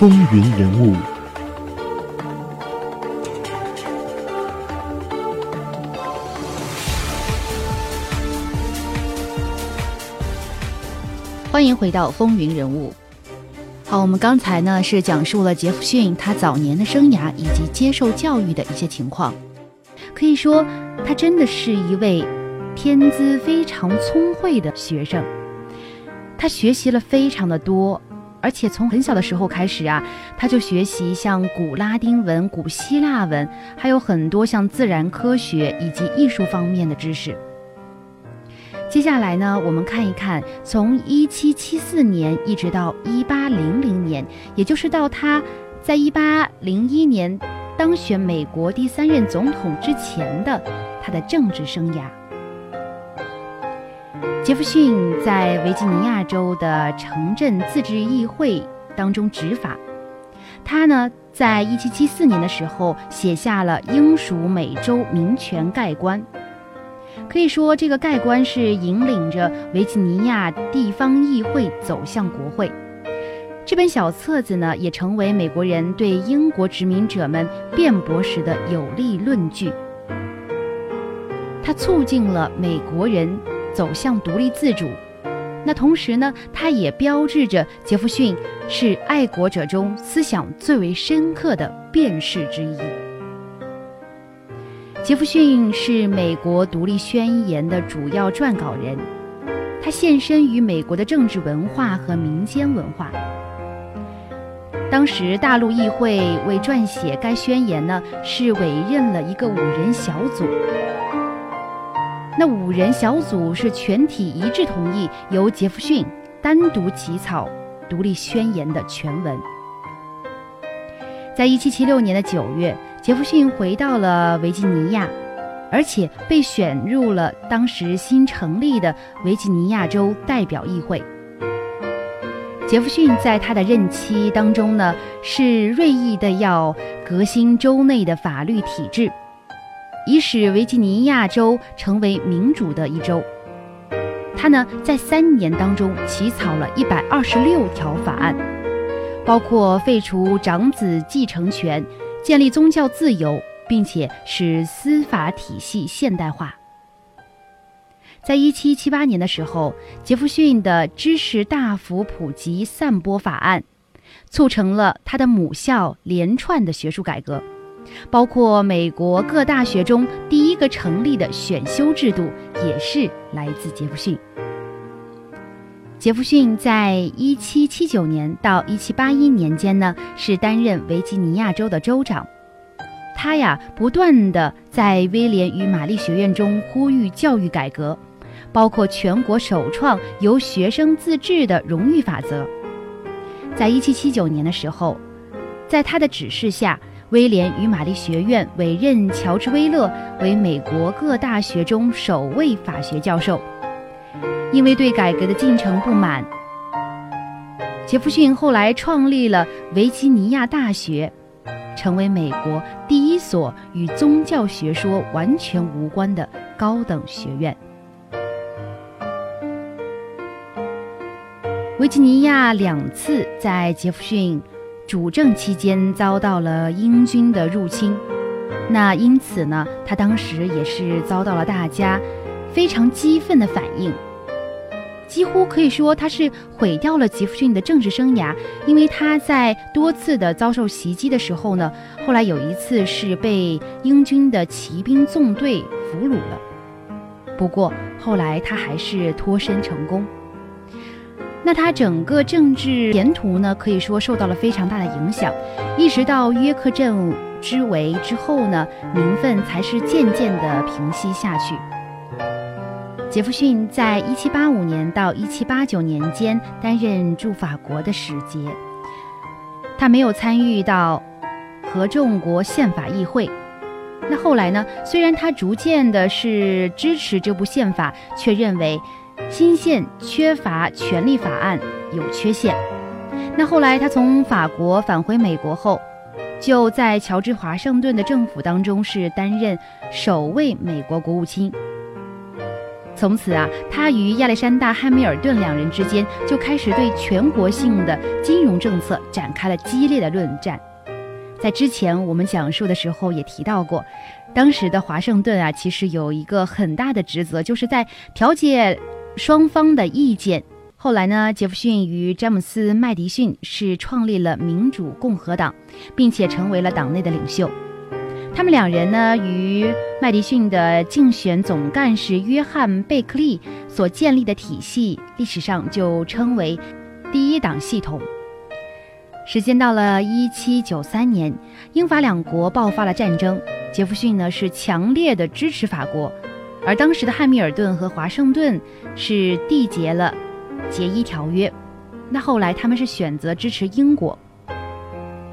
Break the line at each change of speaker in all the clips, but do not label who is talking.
风云人物，
欢迎回到风云人物。好，我们刚才呢是讲述了杰弗逊他早年的生涯以及接受教育的一些情况。可以说，他真的是一位天资非常聪慧的学生。他学习了非常的多，而且从很小的时候开始啊，他就学习像古拉丁文、古希腊文，还有很多像自然科学以及艺术方面的知识。接下来呢，我们看一看，从一七七四年一直到一八零零年，也就是到他在一八零一年当选美国第三任总统之前的他的政治生涯。杰弗逊在维吉尼亚州的城镇自治议会当中执法，他呢，在一七七四年的时候写下了英属美洲民权概观。可以说，这个概观是引领着维吉尼亚地方议会走向国会。这本小册子呢，也成为美国人对英国殖民者们辩驳时的有力论据。它促进了美国人走向独立自主。那同时呢，它也标志着杰弗逊是爱国者中思想最为深刻的辩士之一。杰弗逊是美国独立宣言的主要撰稿人，他献身于美国的政治文化和民间文化。当时大陆议会为撰写该宣言呢，是委任了一个五人小组。那五人小组是全体一致同意由杰弗逊单独起草独立宣言的全文。在一七七六年的九月。杰弗逊回到了维吉尼亚，而且被选入了当时新成立的维吉尼亚州代表议会。杰弗逊在他的任期当中呢，是锐意的要革新州内的法律体制，以使维吉尼亚州成为民主的一州。他呢，在三年当中起草了一百二十六条法案，包括废除长子继承权。建立宗教自由，并且使司法体系现代化。在一七七八年的时候，杰弗逊的知识大幅普及散播法案，促成了他的母校连串的学术改革，包括美国各大学中第一个成立的选修制度，也是来自杰弗逊。杰弗逊在一七七九年到一七八一年间呢，是担任维吉尼亚州的州长。他呀，不断的在威廉与玛丽学院中呼吁教育改革，包括全国首创由学生自治的荣誉法则。在一七七九年的时候，在他的指示下，威廉与玛丽学院委任乔治·威勒为美国各大学中首位法学教授。因为对改革的进程不满，杰弗逊后来创立了维吉尼亚大学，成为美国第一所与宗教学说完全无关的高等学院。维吉尼亚两次在杰弗逊主政期间遭到了英军的入侵，那因此呢，他当时也是遭到了大家非常激愤的反应。几乎可以说，他是毁掉了吉弗逊的政治生涯，因为他在多次的遭受袭击的时候呢，后来有一次是被英军的骑兵纵队俘虏了。不过后来他还是脱身成功。那他整个政治前途呢，可以说受到了非常大的影响，一直到约克镇之围之后呢，民愤才是渐渐的平息下去。杰弗逊在一七八五年到一七八九年间担任驻法国的使节，他没有参与到合众国宪法议会。那后来呢？虽然他逐渐的是支持这部宪法，却认为新宪缺乏权利法案，有缺陷。那后来他从法国返回美国后，就在乔治华盛顿的政府当中是担任首位美国国务卿。从此啊，他与亚历山大·汉密尔顿两人之间就开始对全国性的金融政策展开了激烈的论战。在之前我们讲述的时候也提到过，当时的华盛顿啊，其实有一个很大的职责，就是在调解双方的意见。后来呢，杰弗逊与詹姆斯·麦迪逊是创立了民主共和党，并且成为了党内的领袖。他们两人呢，与麦迪逊的竞选总干事约翰·贝克利所建立的体系，历史上就称为第一党系统。时间到了一七九三年，英法两国爆发了战争，杰弗逊呢是强烈的支持法国，而当时的汉密尔顿和华盛顿是缔结了。结伊条约，那后来他们是选择支持英国，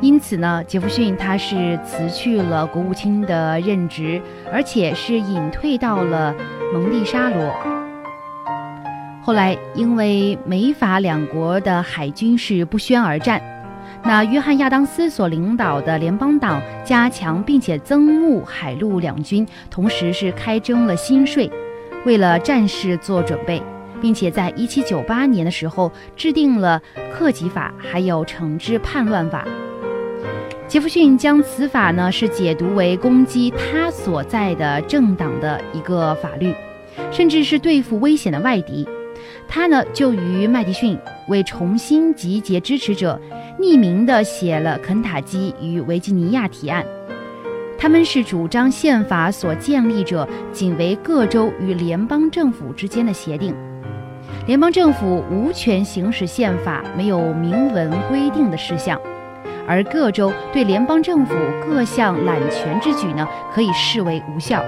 因此呢，杰弗逊他是辞去了国务卿的任职，而且是隐退到了蒙蒂沙罗。后来因为美法两国的海军是不宣而战，那约翰亚当斯所领导的联邦党加强并且增募海陆两军，同时是开征了新税，为了战事做准备。并且在一七九八年的时候制定了克己法，还有惩治叛乱法。杰弗逊将此法呢是解读为攻击他所在的政党的一个法律，甚至是对付危险的外敌。他呢就与麦迪逊为重新集结支持者，匿名的写了肯塔基与维吉尼亚提案。他们是主张宪法所建立者仅为各州与联邦政府之间的协定。联邦政府无权行使宪法没有明文规定的事项，而各州对联邦政府各项揽权之举呢，可以视为无效。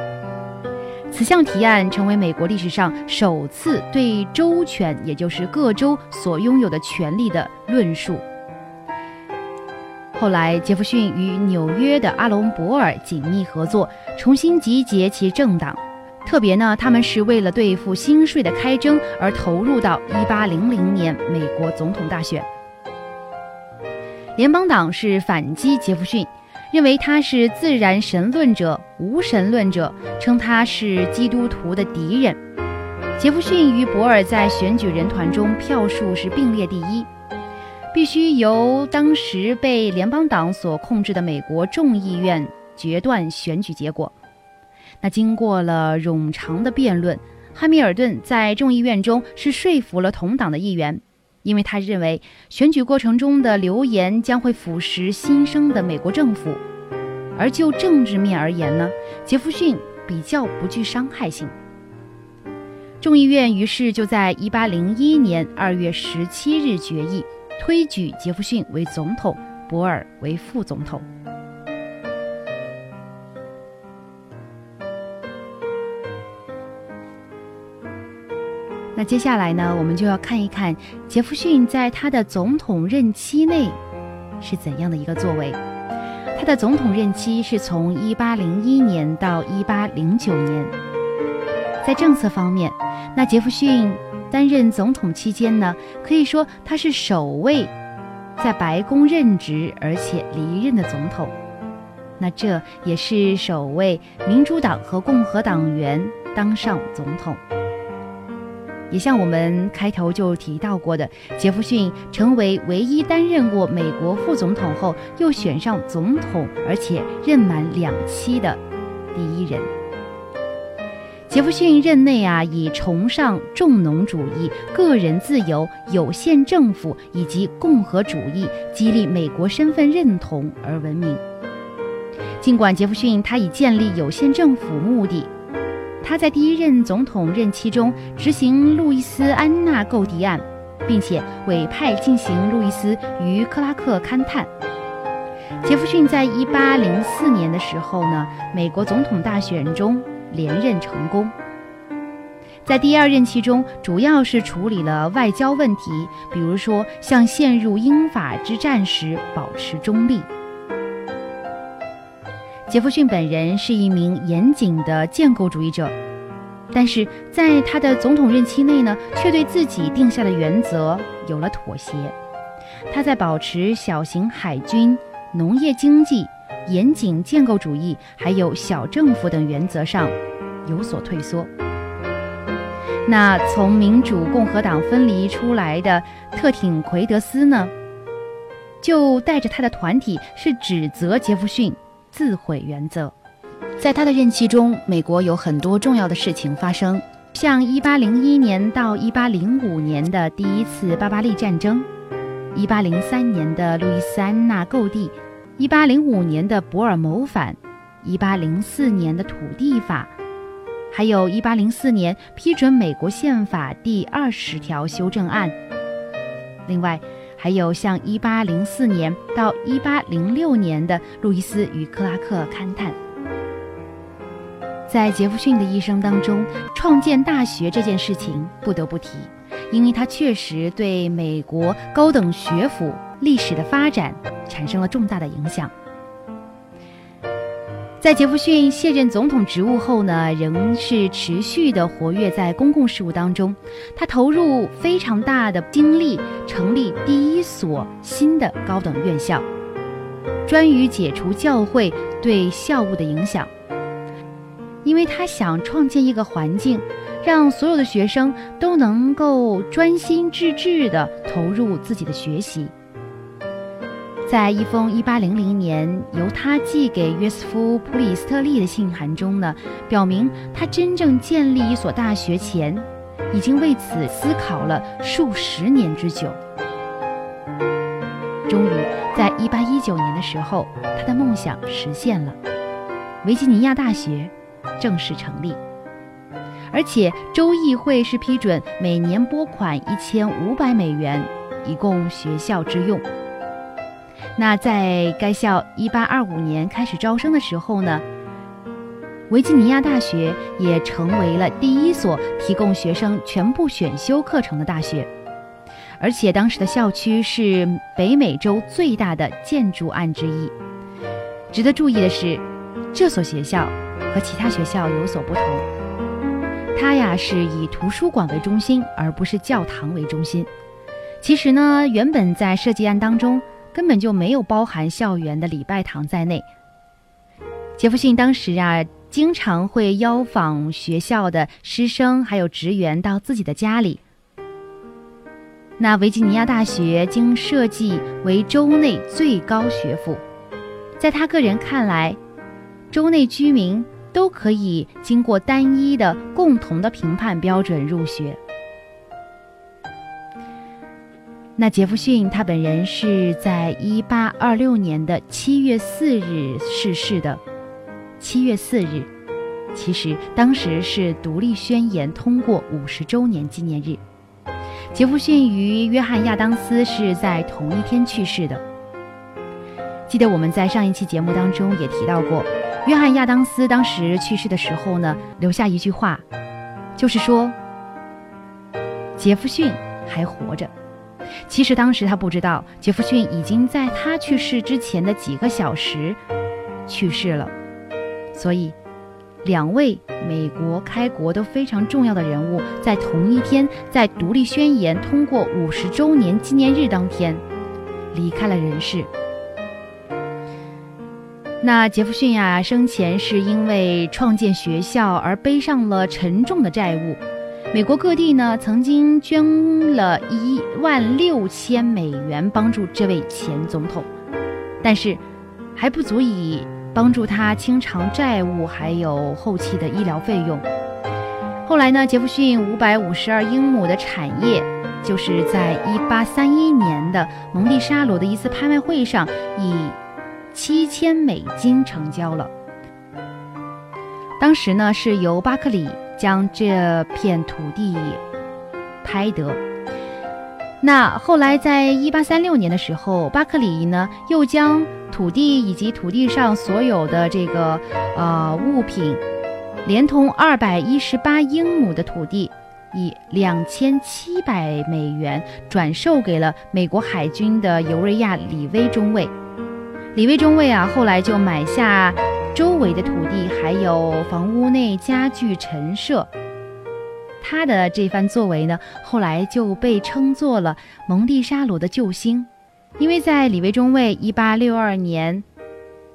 此项提案成为美国历史上首次对州权，也就是各州所拥有的权利的论述。后来，杰弗逊与纽约的阿隆博尔紧密合作，重新集结其政党。特别呢，他们是为了对付新税的开征而投入到1800年美国总统大选。联邦党是反击杰弗逊，认为他是自然神论者、无神论者，称他是基督徒的敌人。杰弗逊与博尔在选举人团中票数是并列第一，必须由当时被联邦党所控制的美国众议院决断选举结果。那经过了冗长的辩论，汉密尔顿在众议院中是说服了同党的议员，因为他认为选举过程中的流言将会腐蚀新生的美国政府，而就政治面而言呢，杰弗逊比较不具伤害性。众议院于是就在1801年2月17日决议，推举杰弗逊为总统，博尔为副总统。那接下来呢，我们就要看一看杰弗逊在他的总统任期内是怎样的一个作为。他的总统任期是从1801年到1809年。在政策方面，那杰弗逊担任总统期间呢，可以说他是首位在白宫任职而且离任的总统。那这也是首位民主党和共和党员当上总统。也像我们开头就提到过的，杰弗逊成为唯一担任过美国副总统后又选上总统，而且任满两期的第一人。杰弗逊任内啊，以崇尚重农主义、个人自由、有限政府以及共和主义，激励美国身份认同而闻名。尽管杰弗逊他以建立有限政府目的。他在第一任总统任期中执行路易斯安那购地案，并且委派进行路易斯与克拉克勘探。杰弗逊在一八零四年的时候呢，美国总统大选中连任成功。在第二任期中，主要是处理了外交问题，比如说像陷入英法之战时保持中立。杰弗逊本人是一名严谨的建构主义者，但是在他的总统任期内呢，却对自己定下的原则有了妥协。他在保持小型海军、农业经济、严谨建构主义还有小政府等原则上有所退缩。那从民主共和党分离出来的特挺奎德斯呢，就带着他的团体是指责杰弗逊自毁原则。在他的任期中，美国有很多重要的事情发生，像1801年到1805年的第一次巴巴利战争，1803年的路易斯安那购地，1805年的博尔谋反，1804年的土地法。还有1804年批准美国宪法第二十条修正案。另外，还有像1804年到1806年的路易斯与克拉克勘探。在杰弗逊的一生当中，创建大学这件事情不得不提，因为他确实对美国高等学府历史的发展产生了重大的影响。在杰弗逊卸任总统职务后呢，仍是持续的活跃在公共事务当中。他投入非常大的精力，成立第一所新的高等院校，专于解除教会对校务的影响。因为他想创建一个环境，让所有的学生都能够专心致志地投入自己的学习。在一封1800年由他寄给约瑟夫·普里斯特利的信函中呢，表明他真正建立一所大学前，已经为此思考了数十年之久。终于，在1819年的时候，他的梦想实现了，维吉尼亚大学正式成立，而且州议会是批准每年拨款1500美元，以供学校之用。那在该校1825年开始招生的时候呢，维吉尼亚大学也成为了第一所提供学生全部选修课程的大学，而且当时的校区是北美洲最大的建筑案之一。值得注意的是，这所学校和其他学校有所不同，它呀是以图书馆为中心，而不是教堂为中心。其实呢，原本在设计案当中。根本就没有包含校园的礼拜堂在内。杰弗逊当时啊，经常会邀访学校的师生还有职员到自己的家里。那维吉尼亚大学经设计为州内最高学府，在他个人看来，州内居民都可以经过单一的共同的评判标准入学。那杰弗逊他本人是在一八二六年的七月四日逝世的。七月四日，其实当时是独立宣言通过五十周年纪念日。杰弗逊与约翰亚当斯是在同一天去世的。记得我们在上一期节目当中也提到过，约翰亚当斯当时去世的时候呢，留下一句话，就是说杰弗逊还活着。其实当时他不知道，杰弗逊已经在他去世之前的几个小时去世了。所以，两位美国开国都非常重要的人物，在同一天，在独立宣言通过五十周年纪念日当天，离开了人世。那杰弗逊呀，生前是因为创建学校而背上了沉重的债务。美国各地呢，曾经捐了一万六千美元帮助这位前总统，但是还不足以帮助他清偿债务，还有后期的医疗费用。后来呢，杰弗逊五百五十二英亩的产业，就是在一八三一年的蒙蒂沙罗的一次拍卖会上，以七千美金成交了。当时呢，是由巴克里。将这片土地拍得。那后来，在一八三六年的时候，巴克里呢又将土地以及土地上所有的这个呃物品，连同二百一十八英亩的土地，以两千七百美元转售给了美国海军的尤瑞亚里威中尉。李威中尉啊，后来就买下。周围的土地还有房屋内家具陈设，他的这番作为呢，后来就被称作了蒙蒂沙罗的救星，因为在李维中尉1862年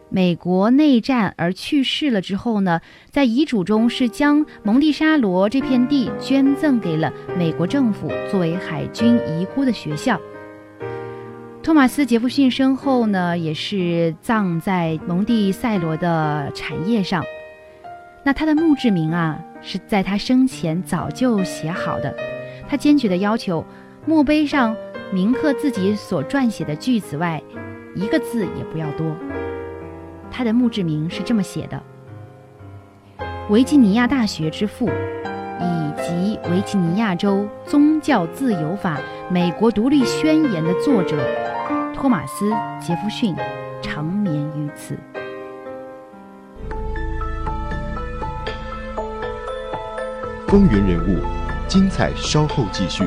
美国内战而去世了之后呢，在遗嘱中是将蒙蒂沙罗这片地捐赠给了美国政府，作为海军遗孤的学校。托马斯·杰弗逊身后呢，也是葬在蒙蒂塞罗的产业上。那他的墓志铭啊，是在他生前早就写好的。他坚决地要求，墓碑上铭刻自己所撰写的句子外，一个字也不要多。他的墓志铭是这么写的：“维吉尼亚大学之父，以及维吉尼亚州宗教自由法美国独立宣言的作者托马斯·杰弗逊，长眠于此。”
风云人物，精彩稍后继续。